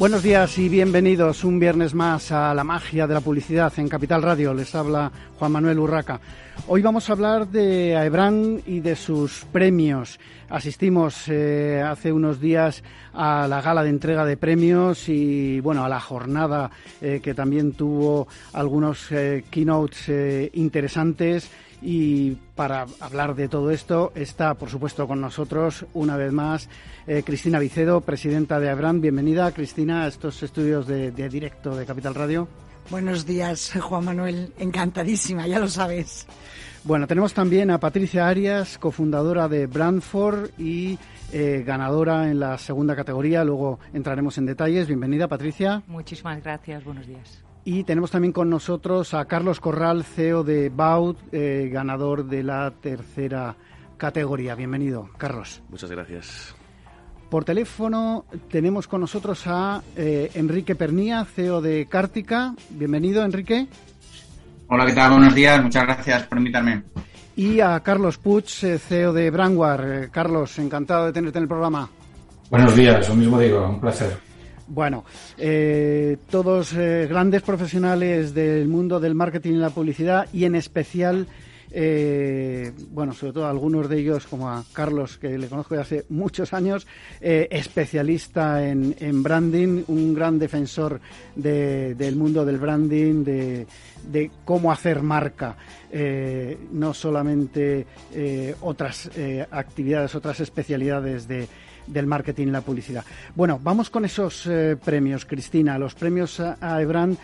Buenos días y bienvenidos un viernes más a la magia de la publicidad en Capital Radio. Les habla Juan Manuel Urraca. Hoy vamos a hablar de Aebran y de sus premios. Asistimos eh, hace unos días a la gala de entrega de premios y bueno a la jornada eh, que también tuvo algunos eh, keynotes interesantes y para hablar de todo esto está, por supuesto, con nosotros una vez más Cristina Vicedo, presidenta de Aebran. Bienvenida, Cristina, a estos estudios de, de directo de Capital Radio. Buenos días, Juan Manuel. Encantadísima, ya lo sabes. Bueno, tenemos también a Patricia Arias, cofundadora de Brandford y eh, ganadora en la segunda categoría. Luego entraremos en detalles. Bienvenida, Patricia. Muchísimas gracias. Buenos días. Y tenemos también con nosotros a Carlos Corral, CEO de Baut, eh, ganador de la tercera categoría. Bienvenido, Carlos. Muchas gracias. Por teléfono tenemos con nosotros a eh, Enrique Pernía, CEO de Cártica. Bienvenido, Enrique. Hola, ¿qué tal? Buenos días, muchas gracias por invitarme. Y a Carlos Puig, eh, CEO de Brandwar. Eh, Carlos, encantado de tenerte en el programa. Buenos días, lo mismo digo, un placer. Bueno, eh, todos grandes profesionales del mundo del marketing y la publicidad y en especial eh, bueno, sobre todo algunos de ellos, como a Carlos, que le conozco de hace muchos años, eh, especialista en, branding, un gran defensor del mundo del branding, de, cómo hacer marca, eh, no solamente otras actividades, otras especialidades de del marketing y la publicidad. Bueno, vamos con esos premios, Cristina. Los premios a, Ebran,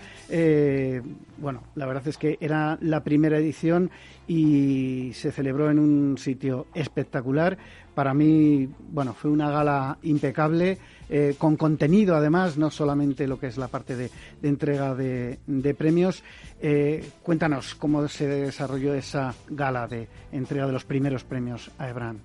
bueno, la verdad es que era la primera edición y se celebró en un sitio espectacular. Para mí, bueno, fue una gala impecable, eh, con contenido además, no solamente lo que es la parte de, entrega de, premios. Eh, cuéntanos cómo se desarrolló esa gala de entrega de los primeros premios a Ebran.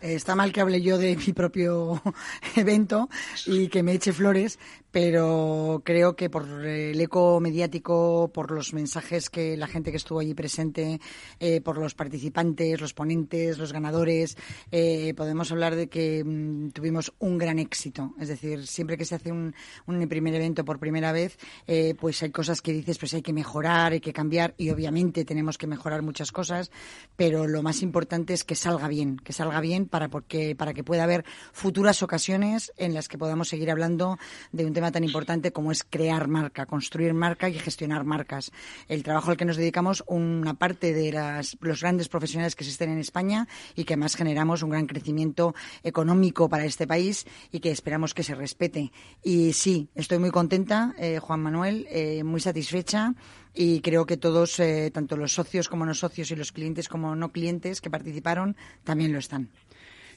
Está mal que hable yo de mi propio evento y que me eche flores, pero creo que por el eco mediático, por los mensajes que la gente que estuvo allí presente, eh, por los participantes, los ponentes, los ganadores, eh, podemos hablar de que mm, tuvimos un gran éxito. Es decir, siempre que se hace un, primer evento por primera vez, eh, pues hay cosas que dices, pues hay que mejorar, hay que cambiar y obviamente tenemos que mejorar muchas cosas, pero lo más importante es que salga bien, que salga bien para, porque, para que pueda haber futuras ocasiones en las que podamos seguir hablando de un tema tan importante como es crear marca, construir marca y gestionar marcas. El trabajo al que nos dedicamos, una parte de los grandes profesionales que existen en España y que más generamos un gran crecimiento económico para este país y que esperamos que se respete. Y sí, estoy muy contenta, eh, Juan Manuel, eh, muy satisfecha y creo que todos, eh, tanto los socios como no socios y los clientes como no clientes que participaron, también lo están.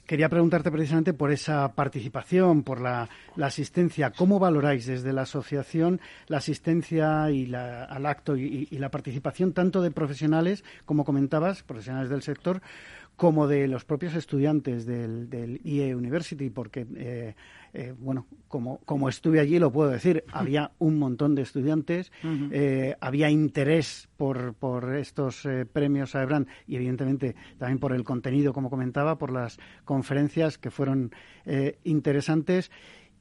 Quería preguntarte precisamente por esa participación, por la, asistencia. ¿Cómo valoráis desde la asociación la asistencia y la, al acto y, la participación tanto de profesionales, como comentabas, profesionales del sector, como de los propios estudiantes del, del IE University? Porque eh, eh, bueno, como, como estuve allí lo puedo decir, había un montón de estudiantes, eh, había interés por, por estos eh, premios a Ebran y evidentemente también por el contenido, como comentaba, por las conferencias que fueron interesantes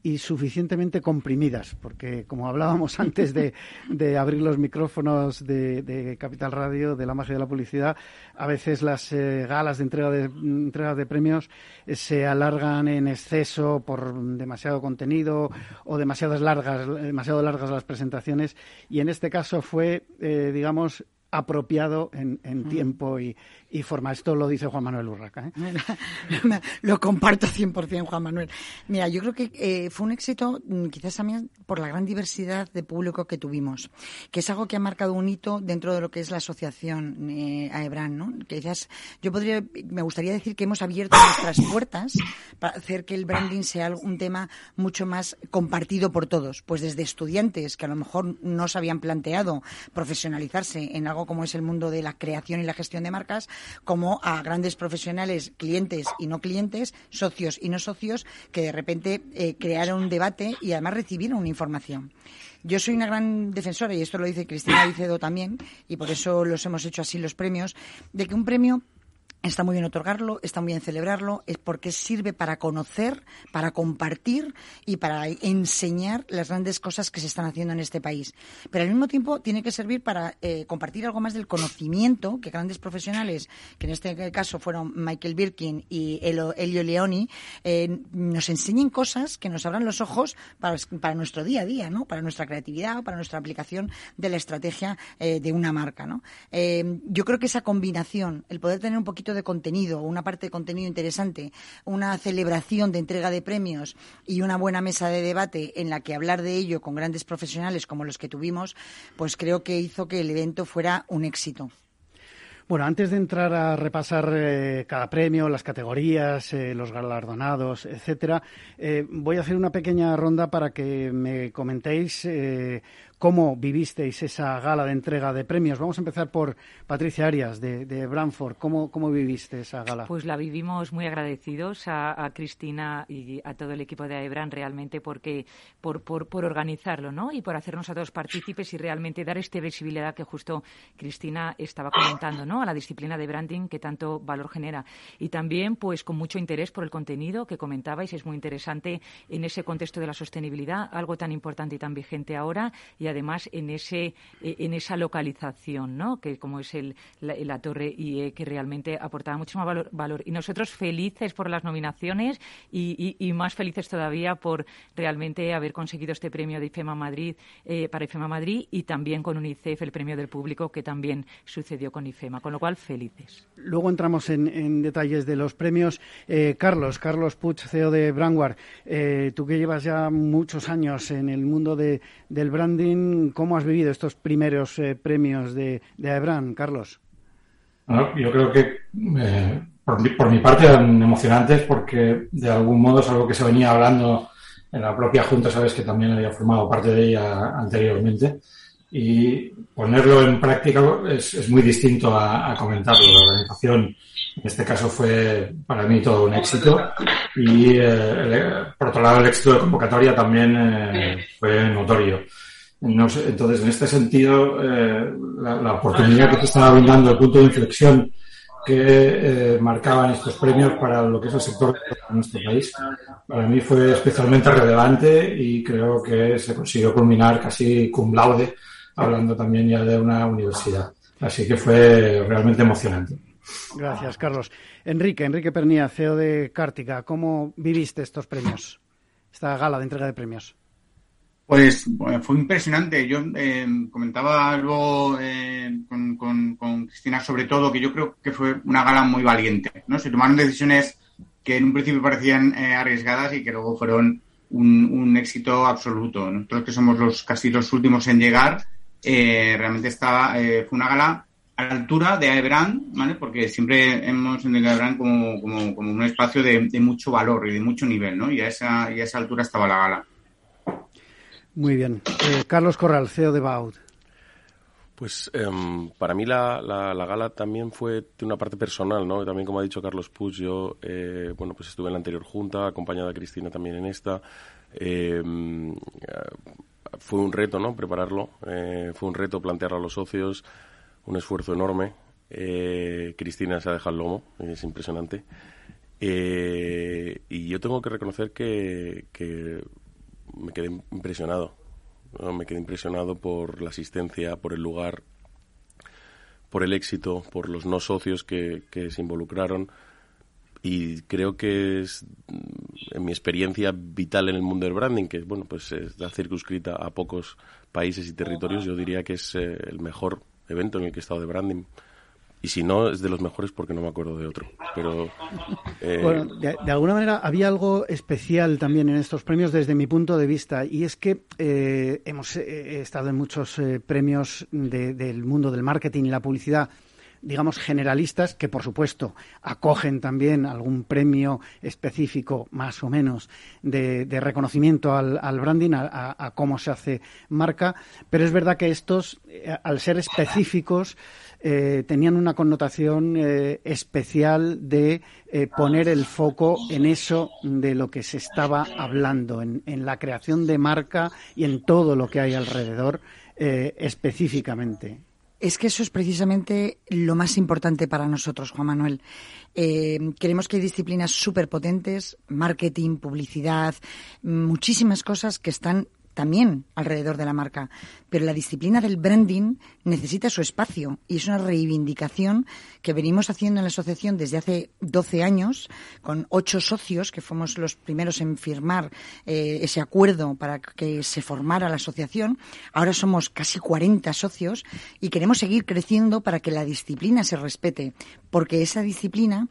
y suficientemente comprimidas, porque como hablábamos antes de, de abrir los micrófonos de, Capital Radio, de la magia de la publicidad, a veces las eh, galas de entrega de, entrega de premios eh, se alargan en exceso por demasiado contenido o demasiadas largas, demasiado largas las presentaciones y en este caso fue, eh, digamos, apropiado en, en tiempo y, y forma. Esto lo dice Juan Manuel Urraca. ¿eh? lo comparto 100%, Juan Manuel. Mira, yo creo que eh, fue un éxito mm, quizás también por la gran diversidad de público que tuvimos, que es algo que ha marcado un hito dentro de lo que es la asociación eh, AEBRAN. ¿no? Quizás yo podría, me gustaría decir que hemos abierto nuestras puertas para hacer que el branding sea un tema mucho más compartido por todos, pues desde estudiantes que a lo mejor no se habían planteado profesionalizarse en algo como es el mundo de la creación y la gestión de marcas, como a grandes profesionales, clientes y no clientes, socios y no socios, que de repente eh, crearon un debate y además recibieron una información. Yo soy una gran defensora, y esto lo dice Cristina Vicedo también, y por eso los hemos hecho así los premios, de que un premio Está muy bien otorgarlo, está muy bien celebrarlo, es porque sirve para conocer, para compartir y para enseñar las grandes cosas que se están haciendo en este país. Pero al mismo tiempo tiene que servir para eh, compartir algo más del conocimiento que grandes profesionales, que en este caso fueron Michael Birkin y Elio Leoni, eh, nos enseñen cosas que nos abran los ojos para, nuestro día a día, ¿no? para nuestra creatividad, para nuestra aplicación de la estrategia eh, de una marca. ¿no? yo creo que esa combinación, el poder tener un poquito de contenido, una parte de contenido interesante, una celebración de entrega de premios y una buena mesa de debate en la que hablar de ello con grandes profesionales como los que tuvimos, pues creo que hizo que el evento fuera un éxito. Bueno, antes de entrar a repasar eh, cada premio, las categorías, eh, los galardonados, etcétera, eh, voy a hacer una pequeña ronda para que me comentéis cómo vivisteis esa gala de entrega de premios. Vamos a empezar por Patricia Arias, de, de Branford. ¿Cómo, ¿Cómo, viviste esa gala? Pues la vivimos muy agradecidos a, Cristina y a todo el equipo de AEBRAN realmente porque por, por, por, organizarlo ¿no? y por hacernos a todos partícipes y realmente dar esta visibilidad que justo Cristina estaba comentando ¿no? a la disciplina de branding que tanto valor genera. Y también pues con mucho interés por el contenido que comentabais. Es muy interesante en ese contexto de la sostenibilidad, algo tan importante y tan vigente ahora. Y además en ese eh, en esa localización, ¿no? Que como es el, la, torre IE que realmente aportaba mucho más valor, Y nosotros felices por las nominaciones y, más felices todavía por realmente haber conseguido este premio de IFEMA Madrid eh, para IFEMA Madrid y también con UNICEF el premio del público que también sucedió con IFEMA, con lo cual felices. Luego entramos en, detalles de los premios. Eh, Carlos, Carlos Puig, CEO de Brandware, tú que llevas ya muchos años en el mundo de, del branding, ¿cómo has vivido estos primeros eh, premios de, de Carlos? yo creo que eh, por, mi, parte eran emocionantes porque de algún modo es algo que se venía hablando en la propia Junta, sabes que también había formado parte de ella anteriormente. Y ponerlo en práctica es, muy distinto a, comentarlo. La organización, en este caso, fue para mí todo un éxito. Y eh, por otro lado, el éxito de convocatoria también fue notorio. No entonces, en este sentido, eh, la, oportunidad que te estaba brindando, el punto de inflexión que eh, marcaban estos premios para lo que es el sector de nuestro país, para mí fue especialmente relevante y creo que se consiguió culminar casi cum laude, hablando también ya de una universidad. Así que fue realmente emocionante. Gracias, Carlos. Enrique, Enrique Pernía, CEO de Cártica, ¿cómo viviste estos premios? Esta gala de entrega de premios. Pues fue impresionante. Yo eh, comentaba algo eh, con, Cristina sobre todo que yo creo que fue una gala muy valiente. ¿no? Se tomaron decisiones que en un principio parecían eh, arriesgadas y que luego fueron un, éxito absoluto. Nosotros que somos los casi los últimos en llegar, realmente estaba fue una gala a la altura de Aebran, ¿vale? porque siempre hemos entendido Aebran como, como, como, un espacio de, de, mucho valor y de mucho nivel, ¿no? y, a esa, y a esa altura estaba la gala. Muy bien. Eh, Carlos Corral, CEO de Baud. Pues em, para mí la, la, gala también fue de una parte personal, ¿no? También como ha dicho Carlos Puig, yo, eh, bueno, pues estuve en la anterior junta, acompañada a Cristina también en esta. Em, fue un reto, ¿no? Prepararlo. Eh, fue un reto plantearlo a los socios, un esfuerzo enorme. Cristina se ha dejado el lomo, es impresionante. y yo tengo que reconocer que, que me quedé impresionado. Me quedé impresionado por la asistencia, por el lugar, por el éxito, por los no socios que, se involucraron. Y creo que es, en mi experiencia vital en el mundo del branding, que bueno, pues está circunscrita a pocos países y territorios, yo diría que es eh, el mejor evento en el que he estado de branding y si no, es de los mejores porque no me acuerdo de otro. Pero. Eh, bueno, de, alguna manera había algo especial también en estos premios desde mi punto de vista, y es que eh, hemos eh, estado en muchos premios del mundo del marketing y la publicidad digamos, generalistas, que por supuesto acogen también algún premio específico, más o menos, de, reconocimiento al, branding, a, cómo se hace marca, pero es verdad que estos, eh, al ser específicos, eh, tenían una connotación eh, especial de poner el foco en eso de lo que se estaba hablando, en, la creación de marca y en todo lo que hay alrededor específicamente. Es que eso es precisamente lo más importante para nosotros, Juan Manuel. Eh, queremos que hay disciplinas súper potentes, marketing, publicidad, muchísimas cosas que están también alrededor de la marca. Pero la disciplina del branding necesita su espacio y es una reivindicación que venimos haciendo en la asociación desde hace 12 años con ocho socios que fuimos los primeros en firmar eh, ese acuerdo para que se formara la asociación. Ahora somos casi 40 socios y queremos seguir creciendo para que la disciplina se respete, porque esa disciplina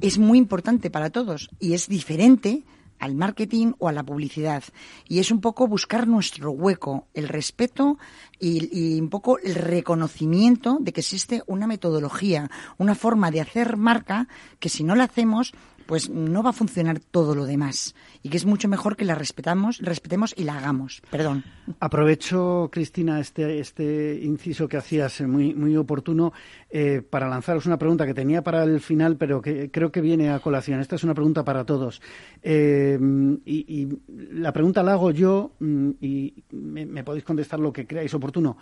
es muy importante para todos y es diferente al marketing o a la publicidad. Y es un poco buscar nuestro hueco, el respeto y, un poco el reconocimiento de que existe una metodología, una forma de hacer marca que si no la hacemos pues no va a funcionar todo lo demás y que es mucho mejor que la respetamos, respetemos y la hagamos. Perdón. Aprovecho, Cristina, este, este inciso que hacías eh, muy, muy oportuno eh, para lanzaros una pregunta que tenía para el final, pero que creo que viene a colación. Esta es una pregunta para todos. Eh, y, la pregunta la hago yo mm, y me podéis contestar lo que creáis oportuno.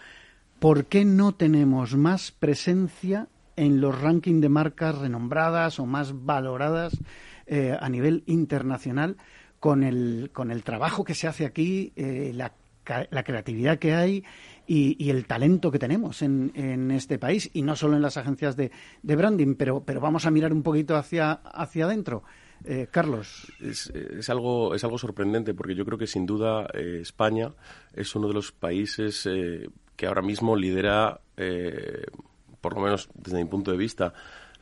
¿Por qué no tenemos más presencia en los rankings de marcas renombradas o más valoradas eh, a nivel internacional con el, con el trabajo que se hace aquí, eh, la, la, creatividad que hay y, el talento que tenemos en, en, este país y no solo en las agencias de, de, branding, pero, pero vamos a mirar un poquito hacia, hacia adentro. Eh, Carlos. Es, algo, es algo sorprendente porque yo creo que sin duda España es uno de los países que ahora mismo lidera por lo menos desde mi punto de vista,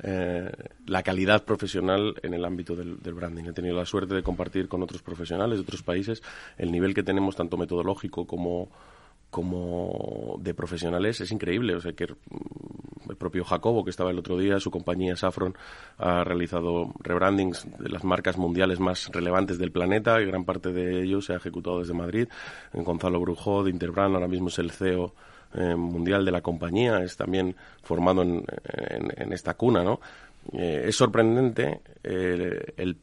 eh, la calidad profesional en el ámbito del, branding. He tenido la suerte de compartir con otros profesionales de otros países el nivel que tenemos, tanto metodológico como como de profesionales es increíble. O sea, que mm, el propio Jacobo, que estaba el otro día, su compañía Saffron ha realizado rebrandings de las marcas mundiales más relevantes del planeta y gran parte de ellos se ha ejecutado desde Madrid. En Gonzalo Brujo de Interbrand ahora mismo es el CEO eh, mundial de la compañía, es también formado en, esta cuna, ¿no? Eh, es sorprendente eh, el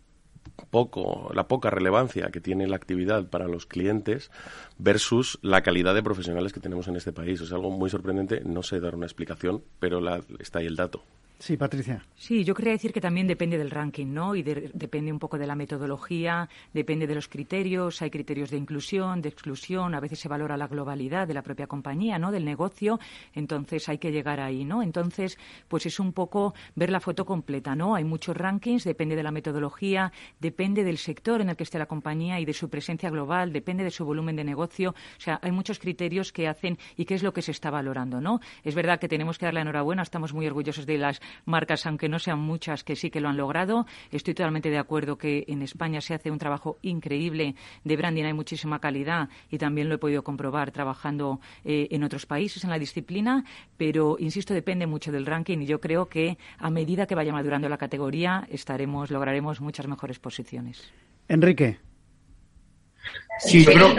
poco, la poca relevancia que tiene la actividad para los clientes versus la calidad de profesionales que tenemos en este país. Es algo muy sorprendente, no sé dar una explicación, pero la, está ahí el dato. Sí, Patricia. Sí, yo quería decir que también depende del ranking, ¿no? Y depende un poco de la metodología, depende de los criterios. Hay criterios de inclusión, de exclusión. A veces se valora la globalidad de la propia compañía, ¿no? Del negocio. Entonces hay que llegar ahí, ¿no? Entonces, pues es un poco ver la foto completa, ¿no? Hay muchos rankings, depende de la metodología, depende del sector en el que esté la compañía y de su presencia global, depende de su volumen de negocio. O sea, hay muchos criterios que hacen y qué es lo que se está valorando, ¿no? Es verdad que tenemos que darle enhorabuena. Estamos muy orgullosos de las marcas, aunque no sean muchas, que sí que lo han logrado. Estoy totalmente de acuerdo que en España se hace un trabajo increíble de branding, hay muchísima calidad y también lo he podido comprobar trabajando eh, en otros países en la disciplina, pero insisto, depende mucho del ranking y yo creo que a medida que vaya madurando la categoría estaremos, lograremos muchas mejores posiciones. Enrique. Sí, yo creo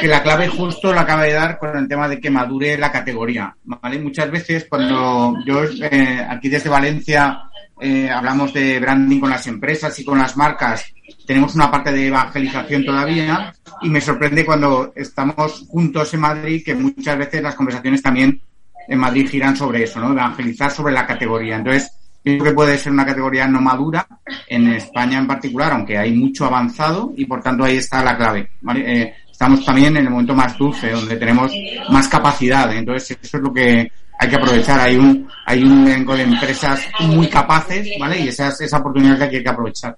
que la clave justo la acaba de dar con el tema de que madure la categoría. ¿vale? Muchas veces cuando yo eh, aquí desde Valencia eh, hablamos de branding con las empresas y con las marcas, tenemos una parte de evangelización todavía y me sorprende cuando estamos juntos en Madrid que muchas veces las conversaciones también en Madrid giran sobre eso, ¿no? Evangelizar sobre la categoría. Entonces, Creo que puede ser una categoría no madura en España en particular, aunque hay mucho avanzado y por tanto ahí está la clave. Eh, estamos también en el momento más dulce, donde tenemos más capacidad. Entonces eso es lo que hay que aprovechar. Hay un hay un elenco de empresas muy capaces, ¿vale? Y esa es esa oportunidad que hay que aprovechar.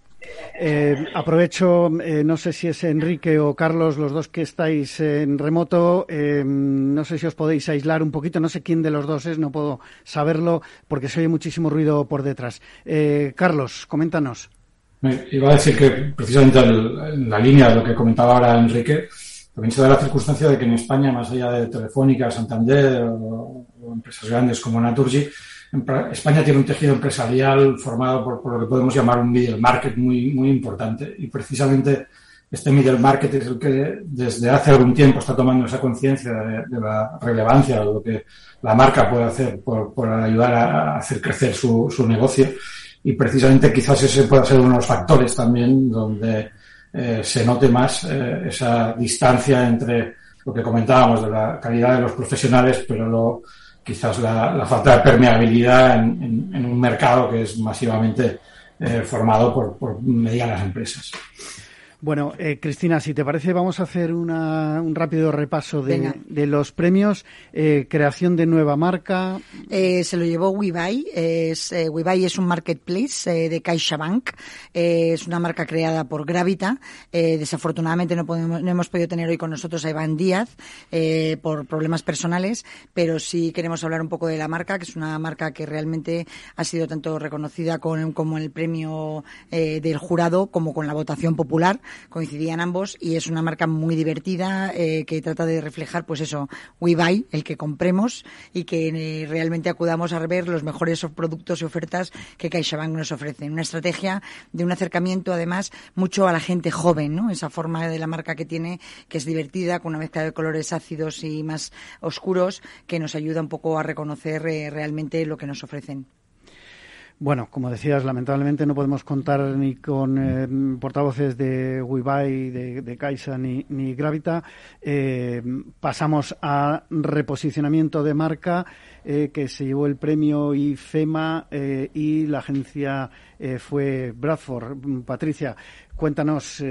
Eh, aprovecho, eh, no sé si es Enrique o Carlos, los dos que estáis en remoto, eh, no sé si os podéis aislar un poquito, no sé quién de los dos es, no puedo saberlo porque se oye muchísimo ruido por detrás. Carlos, coméntanos. Iba a decir que precisamente en la línea de lo que comentaba ahora Enrique, también se da la circunstancia de que en España, más allá de Telefónica, Santander o, empresas grandes como Naturgy, España tiene un tejido empresarial formado por, lo que podemos llamar un middle market muy, muy importante. Y precisamente este middle market es el que desde hace algún tiempo está tomando esa conciencia de, la relevancia de lo que la marca puede hacer por, ayudar a hacer crecer su, su, negocio. Y precisamente quizás ese pueda ser uno de los factores también donde eh, se note más eh, esa distancia entre lo que comentábamos de la calidad de los profesionales, pero lo, quizás la, falta de permeabilidad en, en, un mercado que es masivamente eh, formado por, por medianas empresas. Bueno, eh, Cristina, si te parece, vamos a hacer una, un rápido repaso de, de los premios. Eh, creación de nueva marca. Eh, se lo llevó WeBuy. Es, eh, WeBuy es un marketplace eh, de CaixaBank. Eh, es una marca creada por Gravita. desafortunadamente no, podemos, no hemos podido tener hoy con nosotros a Iván Díaz por problemas personales, pero sí queremos hablar un poco de la marca, que es una marca que realmente ha sido tanto reconocida con, como el premio del jurado como con la votación popular coincidían ambos y es una marca muy divertida eh, que trata de reflejar, pues eso, we buy, el que compremos y que eh, realmente acudamos a ver los mejores productos y ofertas que CaixaBank nos ofrece. Una estrategia de un acercamiento, además, mucho a la gente joven, ¿no? Esa forma de la marca que tiene, que es divertida, con una mezcla de colores ácidos y más oscuros, que nos ayuda un poco a reconocer eh, realmente lo que nos ofrecen. Bueno, como decías, lamentablemente no podemos contar ni con eh, portavoces de WeBuy, de, de Caixa ni, ni Gravita. Eh, pasamos a reposicionamiento de marca, eh, que se llevó el premio IFEMA y la agencia fue Bradford. Patricia, cuéntanos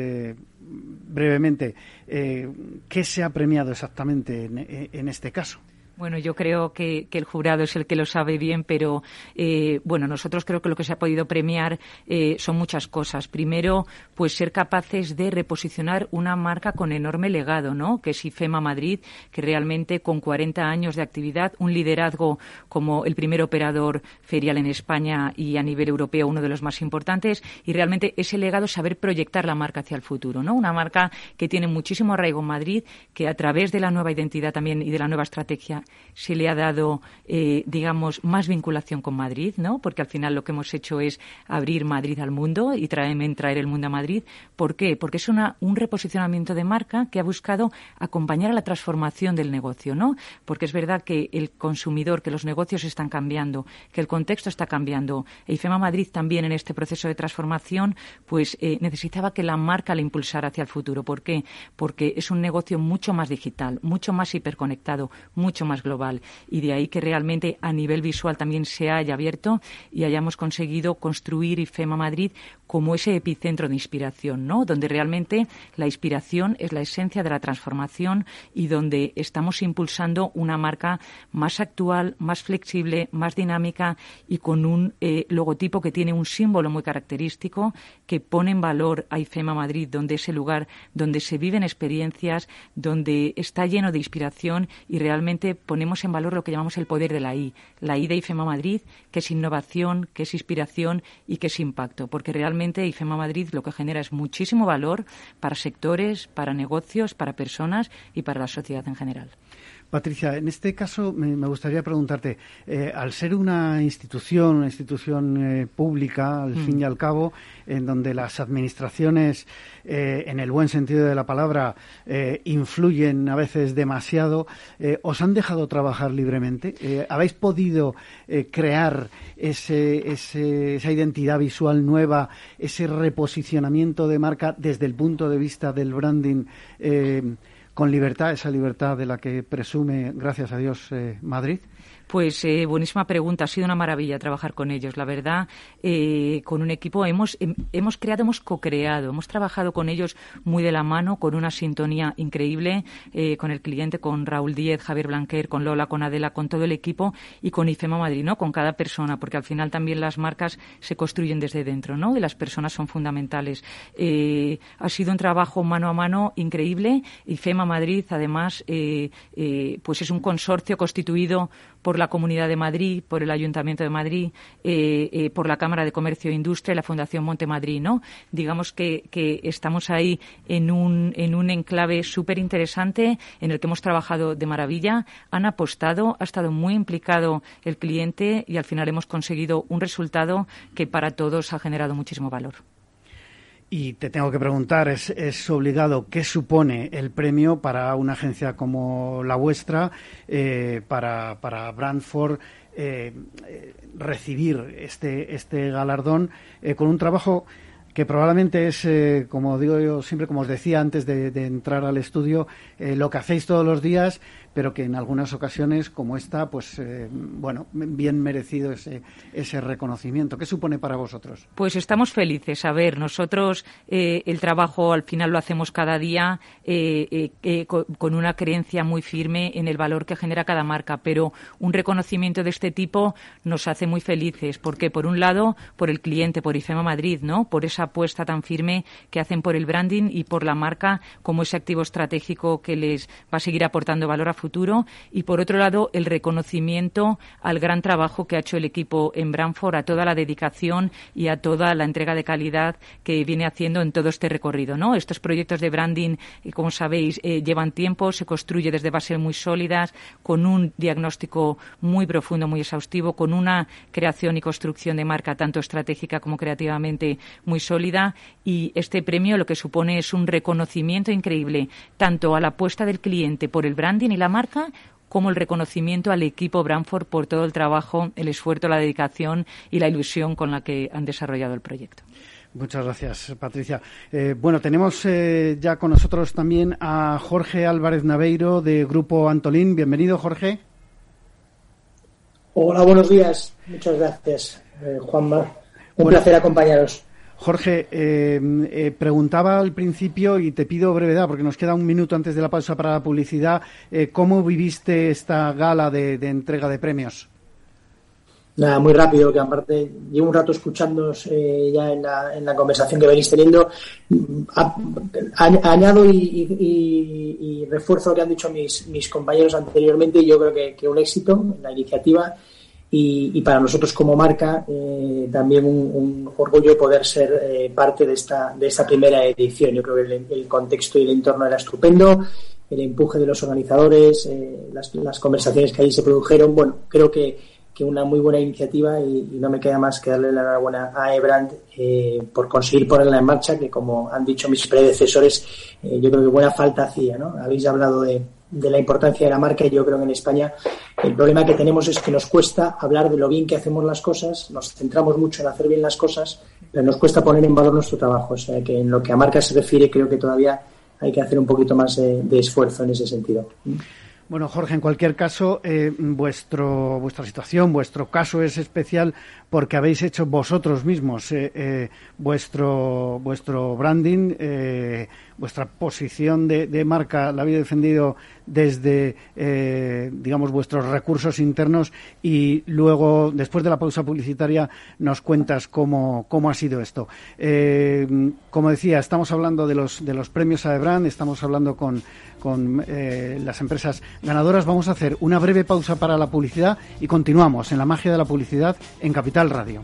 brevemente qué se ha premiado exactamente en, en este caso. Bueno, yo creo que, que, el jurado es el que lo sabe bien, pero eh, bueno, nosotros creo que lo que se ha podido premiar eh, son muchas cosas. Primero, pues ser capaces de reposicionar una marca con enorme legado, ¿no? Que es IFEMA Madrid, que realmente con 40 años de actividad, un liderazgo como el primer operador ferial en España y a nivel europeo uno de los más importantes, y realmente ese legado saber proyectar la marca hacia el futuro, ¿no? Una marca que tiene muchísimo arraigo en Madrid, que a través de la nueva identidad también y de la nueva estrategia se le ha dado, eh, digamos, más vinculación con Madrid, ¿no? Porque al final lo que hemos hecho es abrir Madrid al mundo y traer, traer el mundo a Madrid. ¿Por qué? Porque es una, un reposicionamiento de marca que ha buscado acompañar a la transformación del negocio, ¿no? Porque es verdad que el consumidor, que los negocios están cambiando, que el contexto está cambiando. E IFEMA Madrid también en este proceso de transformación, pues eh, necesitaba que la marca le impulsara hacia el futuro. ¿Por qué? Porque es un negocio mucho más digital, mucho más hiperconectado, mucho más global. Y de ahí que realmente a nivel visual también se haya abierto y hayamos conseguido construir IFEMA Madrid como ese epicentro de inspiración, ¿no? Donde realmente la inspiración es la esencia de la transformación y donde estamos impulsando una marca más actual, más flexible, más dinámica y con un eh, logotipo que tiene un símbolo muy característico que pone en valor a IFEMA Madrid, donde es el lugar donde se viven experiencias, donde está lleno de inspiración y realmente ponemos en valor lo que llamamos el poder de la I, la I de IFEMA Madrid, que es innovación, que es inspiración y que es impacto, porque realmente realmente IFEMA Madrid lo que genera es muchísimo valor para sectores, para negocios, para personas y para la sociedad en general. Patricia, en este caso me, me gustaría preguntarte, eh, al ser una institución, una institución eh, pública, al mm. fin y al cabo, en donde las administraciones, eh, en el buen sentido de la palabra, influyen a veces demasiado, ¿os han dejado trabajar libremente? ¿Habéis podido crear ese, ese, esa identidad visual nueva, ese reposicionamiento de marca desde el punto de vista del branding? Con libertad, esa libertad de la que presume, gracias a Dios, eh, Madrid? Pues eh, buenísima pregunta. Ha sido una maravilla trabajar con ellos. La verdad, eh, con un equipo hemos, hemos creado, hemos co-creado, hemos trabajado con ellos muy de la mano, con una sintonía increíble, eh, con el cliente, con Raúl Díez, Javier Blanquer, con Lola, con Adela, con todo el equipo y con IFEMA Madrid, ¿no? Con cada persona, porque al final también las marcas se construyen desde dentro, ¿no? Y las personas son fundamentales. Eh, ha sido un trabajo mano a mano increíble. IFEMA Madrid, además, eh, eh, pues es un consorcio constituido por la Comunidad de Madrid, por el Ayuntamiento de Madrid, eh, eh, por la Cámara de Comercio e Industria y la Fundación Monte Madrid, ¿no? Digamos que, que estamos ahí en un, en un enclave súper interesante en el que hemos trabajado de maravilla, han apostado, ha estado muy implicado el cliente y al final hemos conseguido un resultado que para todos ha generado muchísimo valor. Y te tengo que preguntar, es, obligado, ¿qué supone el premio para una agencia como la vuestra, eh, para, para Brandford, eh, eh, recibir este, este galardón con un trabajo que probablemente es, como digo yo siempre, como os decía antes de, entrar al estudio, lo que hacéis todos los días, pero que en algunas ocasiones, como esta, pues, eh, bueno, bien merecido ese, ese reconocimiento. ¿Qué supone para vosotros? Pues estamos felices. A ver, nosotros eh, el trabajo al final lo hacemos cada día eh, eh con, una creencia muy firme en el valor que genera cada marca, pero un reconocimiento de este tipo nos hace muy felices, porque por un lado, por el cliente, por IFEMA Madrid, ¿no? Por esa apuesta tan firme que hacen por el branding y por la marca como ese activo estratégico que les va a seguir aportando valor a futuro y por otro lado el reconocimiento al gran trabajo que ha hecho el equipo en Branford, a toda la dedicación y a toda la entrega de calidad que viene haciendo en todo este recorrido. ¿no? Estos proyectos de branding, como sabéis, eh, llevan tiempo, se construye desde bases muy sólidas, con un diagnóstico muy profundo, muy exhaustivo, con una creación y construcción de marca tanto estratégica como creativamente muy sólida y este premio lo que supone es un reconocimiento increíble tanto a la apuesta del cliente por el branding y la marca como el reconocimiento al equipo Branford por todo el trabajo, el esfuerzo, la dedicación y la ilusión con la que han desarrollado el proyecto. Muchas gracias, Patricia. Eh, bueno, tenemos eh, ya con nosotros también a Jorge Álvarez Naveiro de Grupo Antolín. Bienvenido, Jorge. Hola, buenos días. Muchas gracias, eh, Juanma. Un bueno, placer acompañaros. Jorge, eh, eh, preguntaba al principio y te pido brevedad porque nos queda un minuto antes de la pausa para la publicidad. Eh, ¿Cómo viviste esta gala de, entrega de premios? Nada, muy rápido, que aparte llevo un rato escuchándonos eh, ya en la, en la, conversación que venís teniendo. Añado y, refuerzo lo que han dicho mis, mis compañeros anteriormente. Yo creo que, que un éxito en la iniciativa y, y, para nosotros como marca eh, también un, orgullo poder ser eh, parte de esta, de esta primera edición. Yo creo que el, el, contexto y el entorno era estupendo, el empuje de los organizadores, eh, las, las, conversaciones que ahí se produjeron. Bueno, creo que, que una muy buena iniciativa y, y, no me queda más que darle la enhorabuena a Ebrand eh, por conseguir ponerla en marcha, que como han dicho mis predecesores, eh, yo creo que buena falta hacía. ¿no? Habéis hablado de de la importancia de la marca y yo creo que en España el problema que tenemos es que nos cuesta hablar de lo bien que hacemos las cosas, nos centramos mucho en hacer bien las cosas, pero nos cuesta poner en valor nuestro trabajo. O sea que en lo que a marca se refiere creo que todavía hay que hacer un poquito más de, de esfuerzo en ese sentido. Bueno, Jorge, en cualquier caso, eh, vuestro, vuestra situación, vuestro caso es especial porque habéis hecho vosotros mismos eh, eh, vuestro, vuestro branding, vuestra posición de, marca, la habéis defendido desde, digamos, vuestros recursos internos y luego, después de la pausa publicitaria, nos cuentas cómo, cómo ha sido esto. Como decía, estamos hablando de los, de los premios a Brand, estamos hablando con, con eh, las empresas ganadoras. Vamos a hacer una breve pausa para la publicidad y continuamos en la magia de la publicidad en Capital Radio.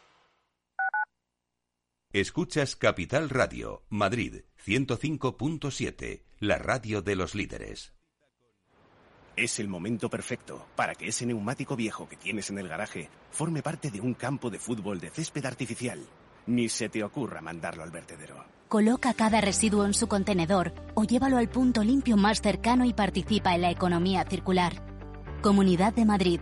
Escuchas Capital Radio, Madrid 105.7, la radio de los líderes. Es el momento perfecto para que ese neumático viejo que tienes en el garaje forme parte de un campo de fútbol de césped artificial. Ni se te ocurra mandarlo al vertedero. Coloca cada residuo en su contenedor o llévalo al punto limpio más cercano y participa en la economía circular. Comunidad de Madrid.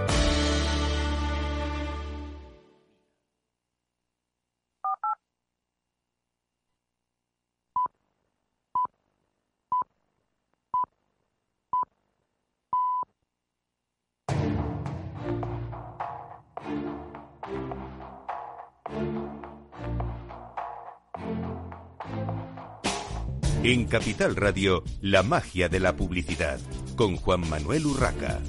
En Capital Radio, la magia de la publicidad, con Juan Manuel Urraca.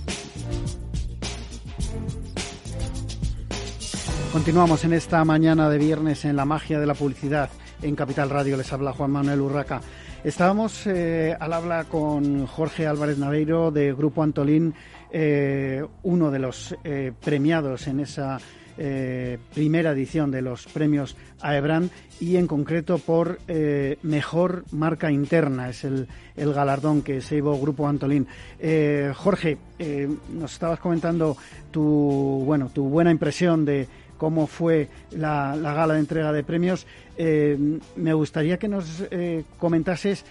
Continuamos en esta mañana de viernes en la magia de la publicidad. En Capital Radio les habla Juan Manuel Urraca. Estábamos eh, al habla con Jorge Álvarez Naveiro de Grupo Antolín, eh, uno de los eh, premiados en esa eh, primera edición de los premios AEBRAN y en concreto por eh, mejor marca interna. Es el, galardón que se llevó Grupo Antolín. Eh, Jorge, nos estabas comentando tu, bueno, tu buena impresión de cómo fue la, gala de entrega de premios. me gustaría que nos comentases